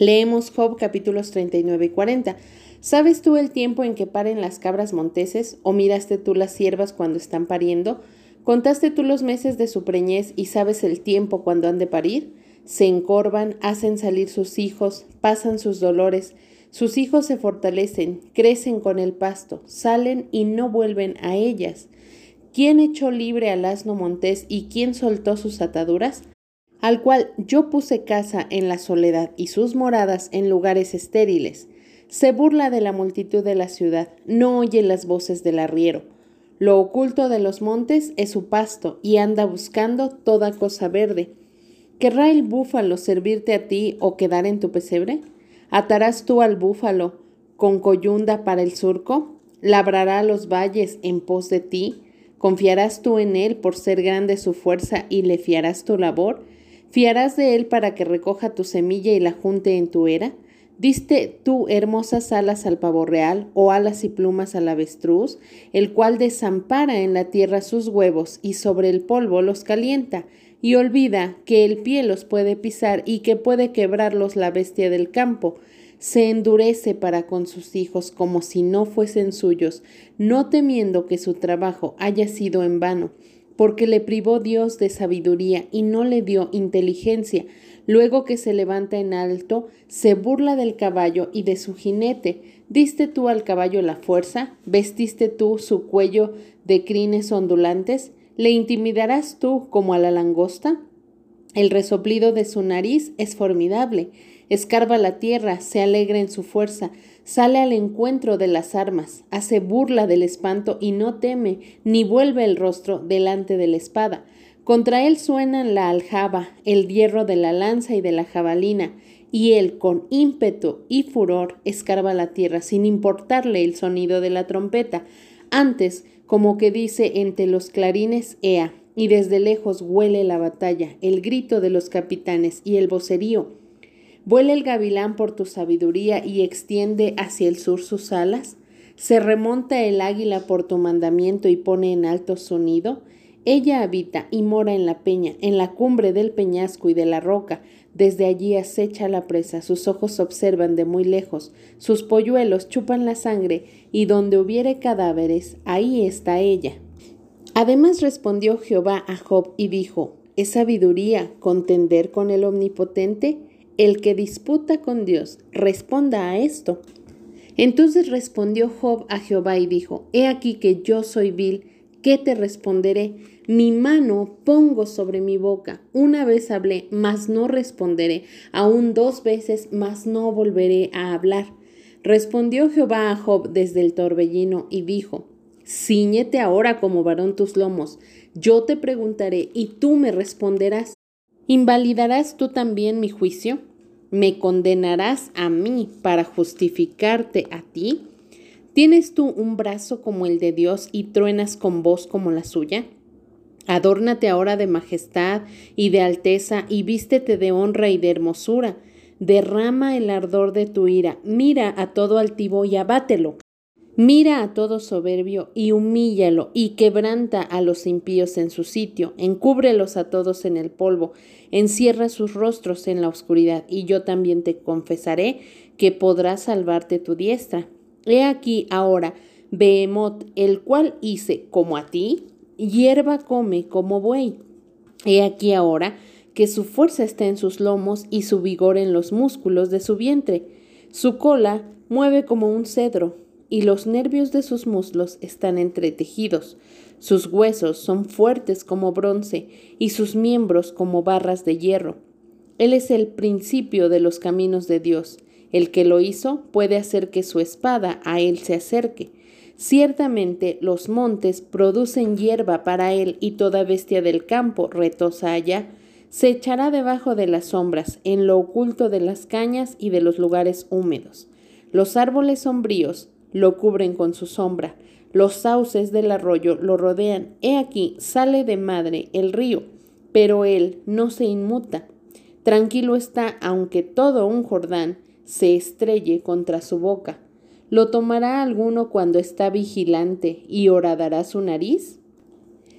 Leemos Job capítulos 39 y 40. ¿Sabes tú el tiempo en que paren las cabras monteses? ¿O miraste tú las siervas cuando están pariendo? ¿Contaste tú los meses de su preñez y sabes el tiempo cuando han de parir? Se encorvan, hacen salir sus hijos, pasan sus dolores, sus hijos se fortalecen, crecen con el pasto, salen y no vuelven a ellas. ¿Quién echó libre al asno montés y quién soltó sus ataduras? Al cual yo puse casa en la soledad y sus moradas en lugares estériles. Se burla de la multitud de la ciudad, no oye las voces del arriero. Lo oculto de los montes es su pasto y anda buscando toda cosa verde. ¿Querrá el búfalo servirte a ti o quedar en tu pesebre? ¿Atarás tú al búfalo con coyunda para el surco? ¿Labrará los valles en pos de ti? ¿Confiarás tú en él por ser grande su fuerza y le fiarás tu labor? ¿Fiarás de él para que recoja tu semilla y la junte en tu era? ¿Diste tú hermosas alas al pavo real o alas y plumas al avestruz, el cual desampara en la tierra sus huevos y sobre el polvo los calienta, y olvida que el pie los puede pisar y que puede quebrarlos la bestia del campo? Se endurece para con sus hijos como si no fuesen suyos, no temiendo que su trabajo haya sido en vano porque le privó Dios de sabiduría y no le dio inteligencia. Luego que se levanta en alto, se burla del caballo y de su jinete. ¿Diste tú al caballo la fuerza? ¿Vestiste tú su cuello de crines ondulantes? ¿Le intimidarás tú como a la langosta? El resoplido de su nariz es formidable. Escarba la tierra, se alegra en su fuerza, sale al encuentro de las armas, hace burla del espanto y no teme, ni vuelve el rostro delante de la espada. Contra él suenan la aljaba, el hierro de la lanza y de la jabalina, y él con ímpetu y furor escarba la tierra sin importarle el sonido de la trompeta. Antes, como que dice entre los clarines, Ea, y desde lejos huele la batalla, el grito de los capitanes y el vocerío ¿Vuela el gavilán por tu sabiduría y extiende hacia el sur sus alas? ¿Se remonta el águila por tu mandamiento y pone en alto su nido? Ella habita y mora en la peña, en la cumbre del peñasco y de la roca. Desde allí acecha la presa, sus ojos observan de muy lejos, sus polluelos chupan la sangre, y donde hubiere cadáveres, ahí está ella. Además respondió Jehová a Job y dijo, ¿Es sabiduría contender con el Omnipotente? El que disputa con Dios responda a esto. Entonces respondió Job a Jehová y dijo, He aquí que yo soy vil, ¿qué te responderé? Mi mano pongo sobre mi boca. Una vez hablé, mas no responderé. Aún dos veces, mas no volveré a hablar. Respondió Jehová a Job desde el torbellino y dijo, Cíñete ahora como varón tus lomos. Yo te preguntaré y tú me responderás. ¿Invalidarás tú también mi juicio? ¿Me condenarás a mí para justificarte a ti? ¿Tienes tú un brazo como el de Dios y truenas con voz como la suya? Adórnate ahora de majestad y de alteza y vístete de honra y de hermosura. Derrama el ardor de tu ira, mira a todo altivo y abátelo. Mira a todo soberbio y humíllalo y quebranta a los impíos en su sitio, encúbrelos a todos en el polvo, encierra sus rostros en la oscuridad, y yo también te confesaré que podrás salvarte tu diestra. He aquí ahora Behemoth, el cual hice como a ti, hierba come como buey. He aquí ahora que su fuerza está en sus lomos y su vigor en los músculos de su vientre. Su cola mueve como un cedro y los nervios de sus muslos están entretejidos. Sus huesos son fuertes como bronce y sus miembros como barras de hierro. Él es el principio de los caminos de Dios. El que lo hizo puede hacer que su espada a él se acerque. Ciertamente los montes producen hierba para él y toda bestia del campo retosa allá. Se echará debajo de las sombras, en lo oculto de las cañas y de los lugares húmedos. Los árboles sombríos lo cubren con su sombra. Los sauces del arroyo lo rodean. He aquí, sale de madre el río, pero él no se inmuta. Tranquilo está, aunque todo un Jordán se estrelle contra su boca. ¿Lo tomará alguno cuando está vigilante y horadará su nariz?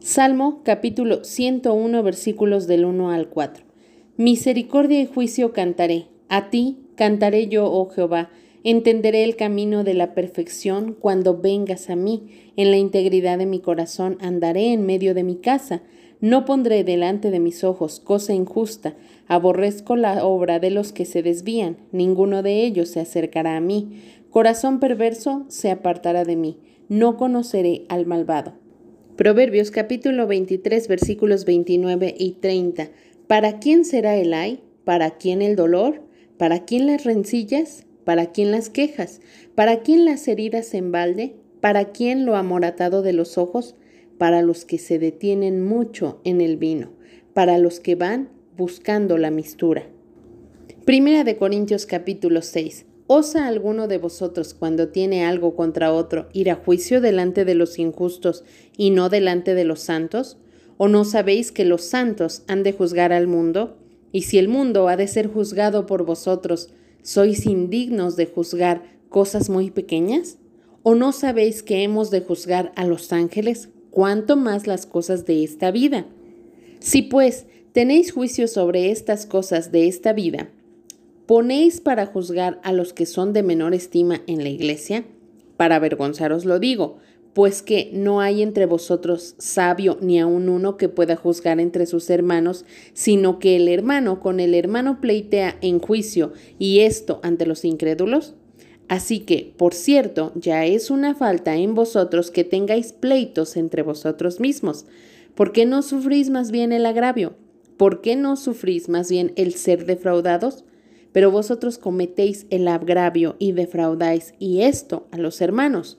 Salmo capítulo 101 versículos del 1 al 4. Misericordia y juicio cantaré. A ti, Cantaré yo, oh Jehová, entenderé el camino de la perfección cuando vengas a mí. En la integridad de mi corazón andaré en medio de mi casa. No pondré delante de mis ojos cosa injusta. Aborrezco la obra de los que se desvían. Ninguno de ellos se acercará a mí. Corazón perverso se apartará de mí. No conoceré al malvado. Proverbios capítulo 23 versículos 29 y 30. ¿Para quién será el ay? ¿Para quién el dolor? ¿Para quién las rencillas? ¿Para quién las quejas? ¿Para quién las heridas en balde? ¿Para quién lo amoratado de los ojos? Para los que se detienen mucho en el vino, para los que van buscando la mistura. Primera de Corintios capítulo 6. ¿Osa alguno de vosotros cuando tiene algo contra otro ir a juicio delante de los injustos y no delante de los santos? ¿O no sabéis que los santos han de juzgar al mundo? Y si el mundo ha de ser juzgado por vosotros, ¿sois indignos de juzgar cosas muy pequeñas? ¿O no sabéis que hemos de juzgar a los ángeles, cuanto más las cosas de esta vida? Si pues tenéis juicio sobre estas cosas de esta vida, ¿ponéis para juzgar a los que son de menor estima en la iglesia? Para avergonzaros lo digo, pues que no hay entre vosotros sabio ni aun uno que pueda juzgar entre sus hermanos, sino que el hermano con el hermano pleitea en juicio, y esto ante los incrédulos? Así que, por cierto, ya es una falta en vosotros que tengáis pleitos entre vosotros mismos. ¿Por qué no sufrís más bien el agravio? ¿Por qué no sufrís más bien el ser defraudados? Pero vosotros cometéis el agravio y defraudáis, y esto a los hermanos.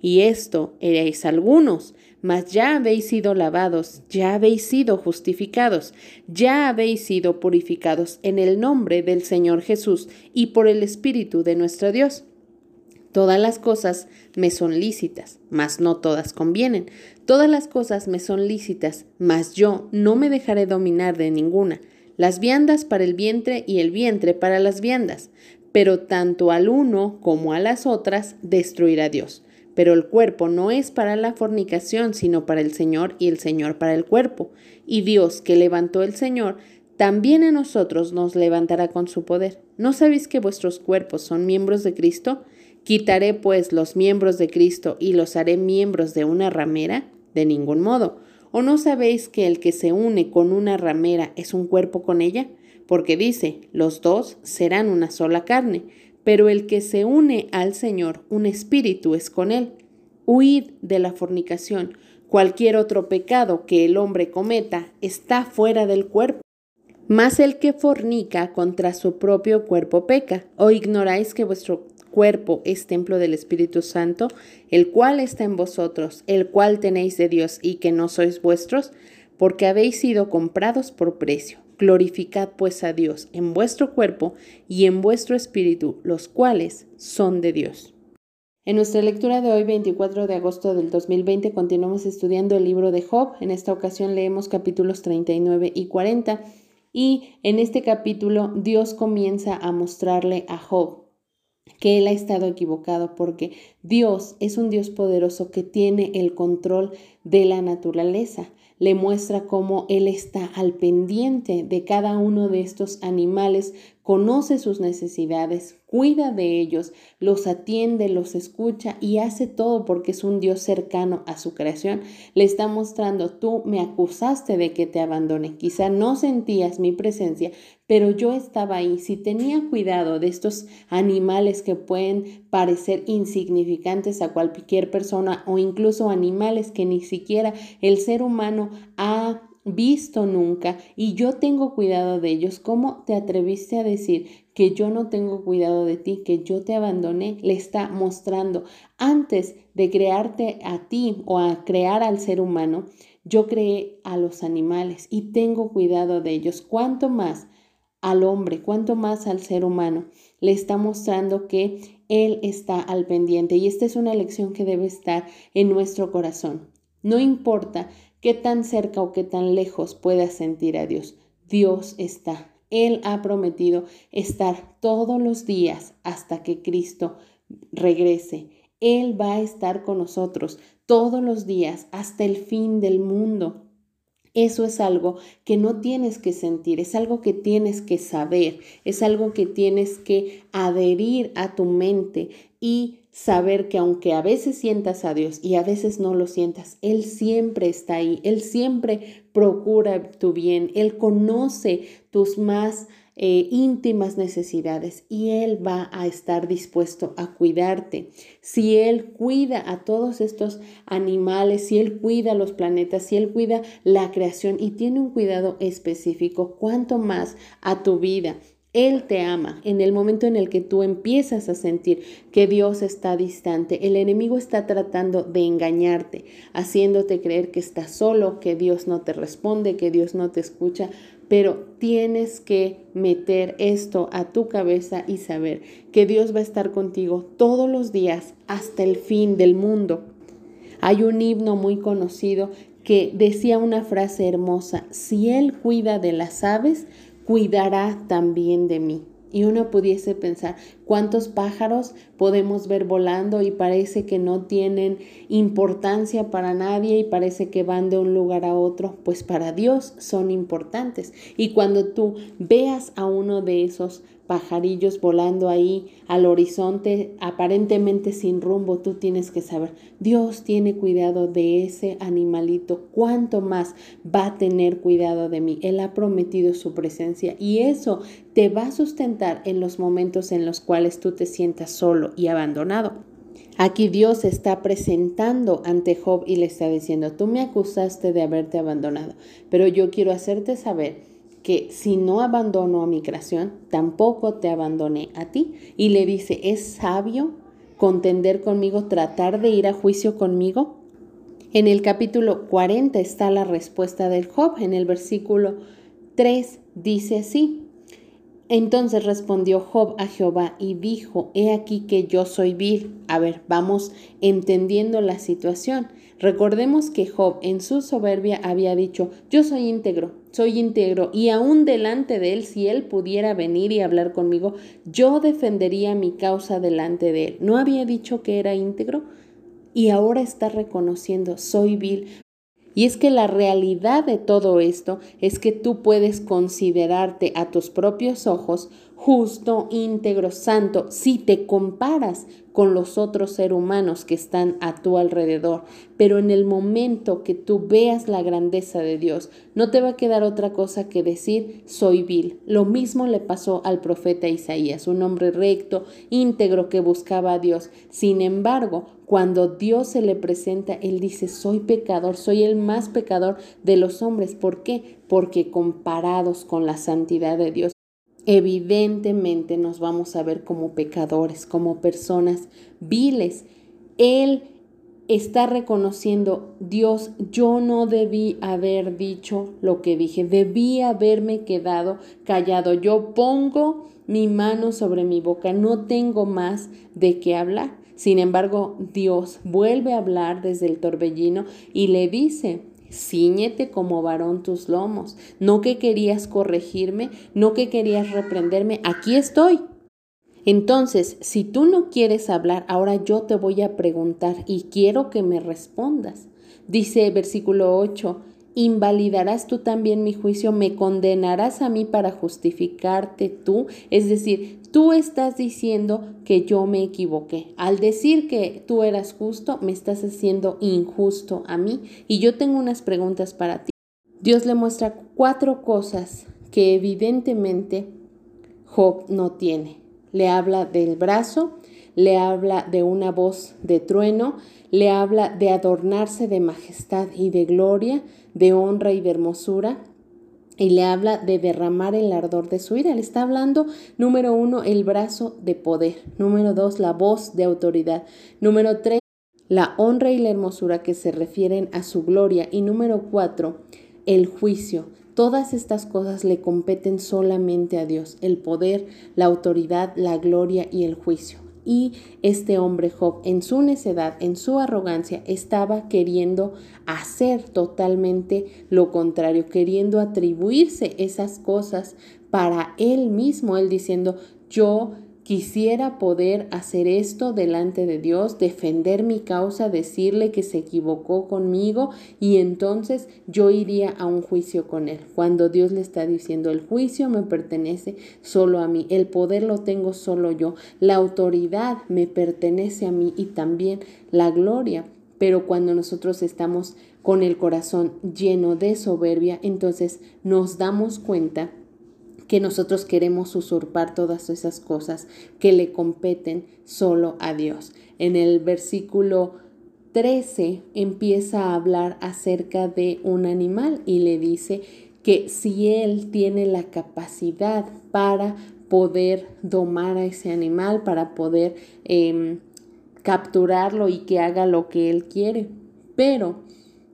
Y esto eréis algunos, mas ya habéis sido lavados, ya habéis sido justificados, ya habéis sido purificados en el nombre del Señor Jesús y por el Espíritu de nuestro Dios. Todas las cosas me son lícitas, mas no todas convienen. Todas las cosas me son lícitas, mas yo no me dejaré dominar de ninguna. Las viandas para el vientre y el vientre para las viandas, pero tanto al uno como a las otras destruirá Dios. Pero el cuerpo no es para la fornicación, sino para el Señor y el Señor para el cuerpo. Y Dios que levantó el Señor, también a nosotros nos levantará con su poder. ¿No sabéis que vuestros cuerpos son miembros de Cristo? ¿Quitaré pues los miembros de Cristo y los haré miembros de una ramera? De ningún modo. ¿O no sabéis que el que se une con una ramera es un cuerpo con ella? Porque dice, los dos serán una sola carne pero el que se une al Señor, un espíritu es con él. Huid de la fornicación. Cualquier otro pecado que el hombre cometa está fuera del cuerpo. Mas el que fornica contra su propio cuerpo peca. ¿O ignoráis que vuestro cuerpo es templo del Espíritu Santo, el cual está en vosotros, el cual tenéis de Dios y que no sois vuestros? Porque habéis sido comprados por precio. Glorificad pues a Dios en vuestro cuerpo y en vuestro espíritu, los cuales son de Dios. En nuestra lectura de hoy, 24 de agosto del 2020, continuamos estudiando el libro de Job. En esta ocasión leemos capítulos 39 y 40 y en este capítulo Dios comienza a mostrarle a Job que él ha estado equivocado porque Dios es un Dios poderoso que tiene el control de la naturaleza le muestra cómo Él está al pendiente de cada uno de estos animales, conoce sus necesidades, cuida de ellos, los atiende, los escucha y hace todo porque es un Dios cercano a su creación. Le está mostrando, tú me acusaste de que te abandoné, quizá no sentías mi presencia, pero yo estaba ahí. Si tenía cuidado de estos animales que pueden parecer insignificantes a cualquier persona o incluso animales que ni siquiera el ser humano ha visto nunca y yo tengo cuidado de ellos. ¿Cómo te atreviste a decir que yo no tengo cuidado de ti, que yo te abandoné? Le está mostrando antes de crearte a ti o a crear al ser humano, yo creé a los animales y tengo cuidado de ellos. ¿Cuánto más al hombre, cuánto más al ser humano? Le está mostrando que Él está al pendiente y esta es una lección que debe estar en nuestro corazón. No importa qué tan cerca o qué tan lejos puedas sentir a Dios. Dios está. Él ha prometido estar todos los días hasta que Cristo regrese. Él va a estar con nosotros todos los días hasta el fin del mundo. Eso es algo que no tienes que sentir, es algo que tienes que saber, es algo que tienes que adherir a tu mente y saber que aunque a veces sientas a Dios y a veces no lo sientas, Él siempre está ahí, Él siempre procura tu bien, Él conoce tus más eh, íntimas necesidades y Él va a estar dispuesto a cuidarte. Si Él cuida a todos estos animales, si Él cuida los planetas, si Él cuida la creación y tiene un cuidado específico, ¿cuánto más a tu vida? Él te ama. En el momento en el que tú empiezas a sentir que Dios está distante, el enemigo está tratando de engañarte, haciéndote creer que estás solo, que Dios no te responde, que Dios no te escucha, pero tienes que meter esto a tu cabeza y saber que Dios va a estar contigo todos los días hasta el fin del mundo. Hay un himno muy conocido que decía una frase hermosa, si Él cuida de las aves, cuidará también de mí. Y uno pudiese pensar, ¿cuántos pájaros podemos ver volando y parece que no tienen importancia para nadie y parece que van de un lugar a otro? Pues para Dios son importantes. Y cuando tú veas a uno de esos pajarillos volando ahí al horizonte, aparentemente sin rumbo, tú tienes que saber, Dios tiene cuidado de ese animalito, cuánto más va a tener cuidado de mí. Él ha prometido su presencia y eso te va a sustentar en los momentos en los cuales tú te sientas solo y abandonado. Aquí Dios está presentando ante Job y le está diciendo, tú me acusaste de haberte abandonado, pero yo quiero hacerte saber que si no abandono a mi creación, tampoco te abandoné a ti. Y le dice, ¿es sabio contender conmigo, tratar de ir a juicio conmigo? En el capítulo 40 está la respuesta del Job. En el versículo 3 dice así. Entonces respondió Job a Jehová y dijo, He aquí que yo soy vil. A ver, vamos entendiendo la situación. Recordemos que Job en su soberbia había dicho, yo soy íntegro, soy íntegro, y aún delante de él, si él pudiera venir y hablar conmigo, yo defendería mi causa delante de él. ¿No había dicho que era íntegro? Y ahora está reconociendo, soy vil. Y es que la realidad de todo esto es que tú puedes considerarte a tus propios ojos justo, íntegro, santo, si te comparas con los otros seres humanos que están a tu alrededor. Pero en el momento que tú veas la grandeza de Dios, no te va a quedar otra cosa que decir, soy vil. Lo mismo le pasó al profeta Isaías, un hombre recto, íntegro que buscaba a Dios. Sin embargo, cuando Dios se le presenta, él dice, soy pecador, soy el más pecador de los hombres. ¿Por qué? Porque comparados con la santidad de Dios, evidentemente nos vamos a ver como pecadores, como personas viles. Él está reconociendo, Dios, yo no debí haber dicho lo que dije, debí haberme quedado callado. Yo pongo mi mano sobre mi boca, no tengo más de qué hablar. Sin embargo, Dios vuelve a hablar desde el torbellino y le dice, Cíñete como varón tus lomos. No que querías corregirme, no que querías reprenderme, aquí estoy. Entonces, si tú no quieres hablar, ahora yo te voy a preguntar y quiero que me respondas. Dice versículo 8, invalidarás tú también mi juicio, me condenarás a mí para justificarte tú. Es decir, tú estás diciendo que yo me equivoqué. Al decir que tú eras justo, me estás haciendo injusto a mí. Y yo tengo unas preguntas para ti. Dios le muestra cuatro cosas que evidentemente Job no tiene. Le habla del brazo, le habla de una voz de trueno, le habla de adornarse de majestad y de gloria, de honra y de hermosura, y le habla de derramar el ardor de su ira. Le está hablando, número uno, el brazo de poder. Número dos, la voz de autoridad. Número tres, la honra y la hermosura que se refieren a su gloria. Y número cuatro, el juicio. Todas estas cosas le competen solamente a Dios, el poder, la autoridad, la gloria y el juicio. Y este hombre Job en su necedad, en su arrogancia, estaba queriendo hacer totalmente lo contrario, queriendo atribuirse esas cosas para él mismo, él diciendo, yo Quisiera poder hacer esto delante de Dios, defender mi causa, decirle que se equivocó conmigo y entonces yo iría a un juicio con él. Cuando Dios le está diciendo, el juicio me pertenece solo a mí, el poder lo tengo solo yo, la autoridad me pertenece a mí y también la gloria. Pero cuando nosotros estamos con el corazón lleno de soberbia, entonces nos damos cuenta que nosotros queremos usurpar todas esas cosas que le competen solo a Dios. En el versículo 13 empieza a hablar acerca de un animal y le dice que si él tiene la capacidad para poder domar a ese animal, para poder em, capturarlo y que haga lo que él quiere. Pero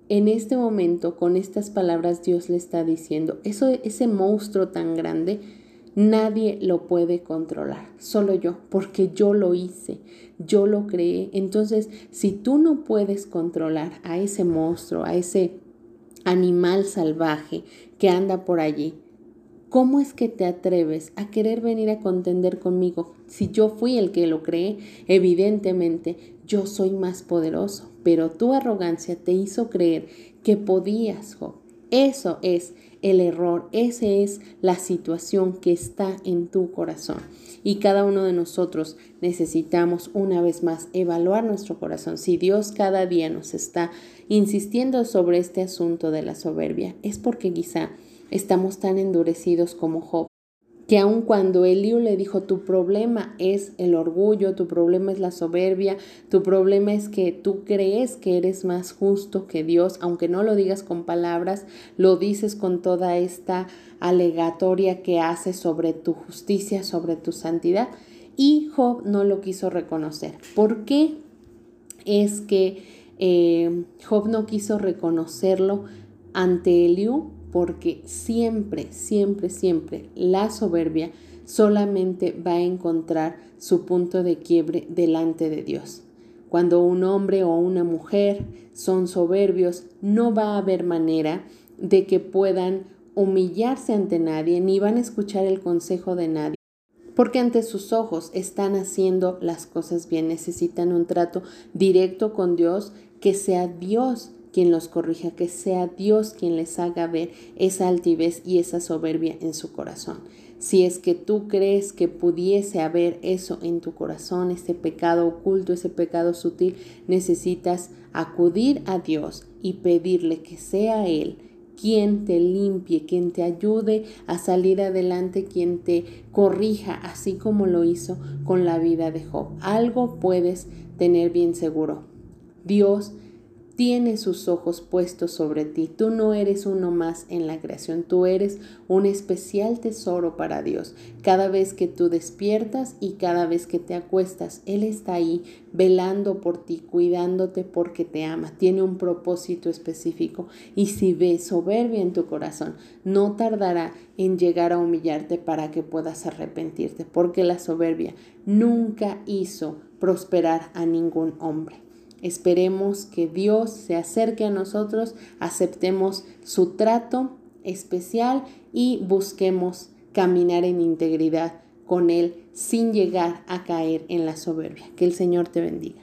en este momento, con estas palabras, Dios le está diciendo, eso, ese monstruo tan grande, nadie lo puede controlar, solo yo, porque yo lo hice, yo lo creé. Entonces, si tú no puedes controlar a ese monstruo, a ese animal salvaje que anda por allí, ¿Cómo es que te atreves a querer venir a contender conmigo? Si yo fui el que lo creé, evidentemente yo soy más poderoso, pero tu arrogancia te hizo creer que podías, Job. Eso es el error, esa es la situación que está en tu corazón. Y cada uno de nosotros necesitamos una vez más evaluar nuestro corazón. Si Dios cada día nos está insistiendo sobre este asunto de la soberbia, es porque quizá estamos tan endurecidos como Job, que aun cuando Eliú le dijo, tu problema es el orgullo, tu problema es la soberbia, tu problema es que tú crees que eres más justo que Dios, aunque no lo digas con palabras, lo dices con toda esta alegatoria que haces sobre tu justicia, sobre tu santidad. Y Job no lo quiso reconocer. ¿Por qué es que eh, Job no quiso reconocerlo ante Eliú? Porque siempre, siempre, siempre la soberbia solamente va a encontrar su punto de quiebre delante de Dios. Cuando un hombre o una mujer son soberbios, no va a haber manera de que puedan humillarse ante nadie, ni van a escuchar el consejo de nadie. Porque ante sus ojos están haciendo las cosas bien, necesitan un trato directo con Dios, que sea Dios quien los corrija, que sea Dios quien les haga ver esa altivez y esa soberbia en su corazón. Si es que tú crees que pudiese haber eso en tu corazón, ese pecado oculto, ese pecado sutil, necesitas acudir a Dios y pedirle que sea Él quien te limpie, quien te ayude a salir adelante, quien te corrija, así como lo hizo con la vida de Job. Algo puedes tener bien seguro. Dios tiene sus ojos puestos sobre ti. Tú no eres uno más en la creación, tú eres un especial tesoro para Dios. Cada vez que tú despiertas y cada vez que te acuestas, Él está ahí velando por ti, cuidándote porque te ama. Tiene un propósito específico y si ves soberbia en tu corazón, no tardará en llegar a humillarte para que puedas arrepentirte, porque la soberbia nunca hizo prosperar a ningún hombre. Esperemos que Dios se acerque a nosotros, aceptemos su trato especial y busquemos caminar en integridad con Él sin llegar a caer en la soberbia. Que el Señor te bendiga.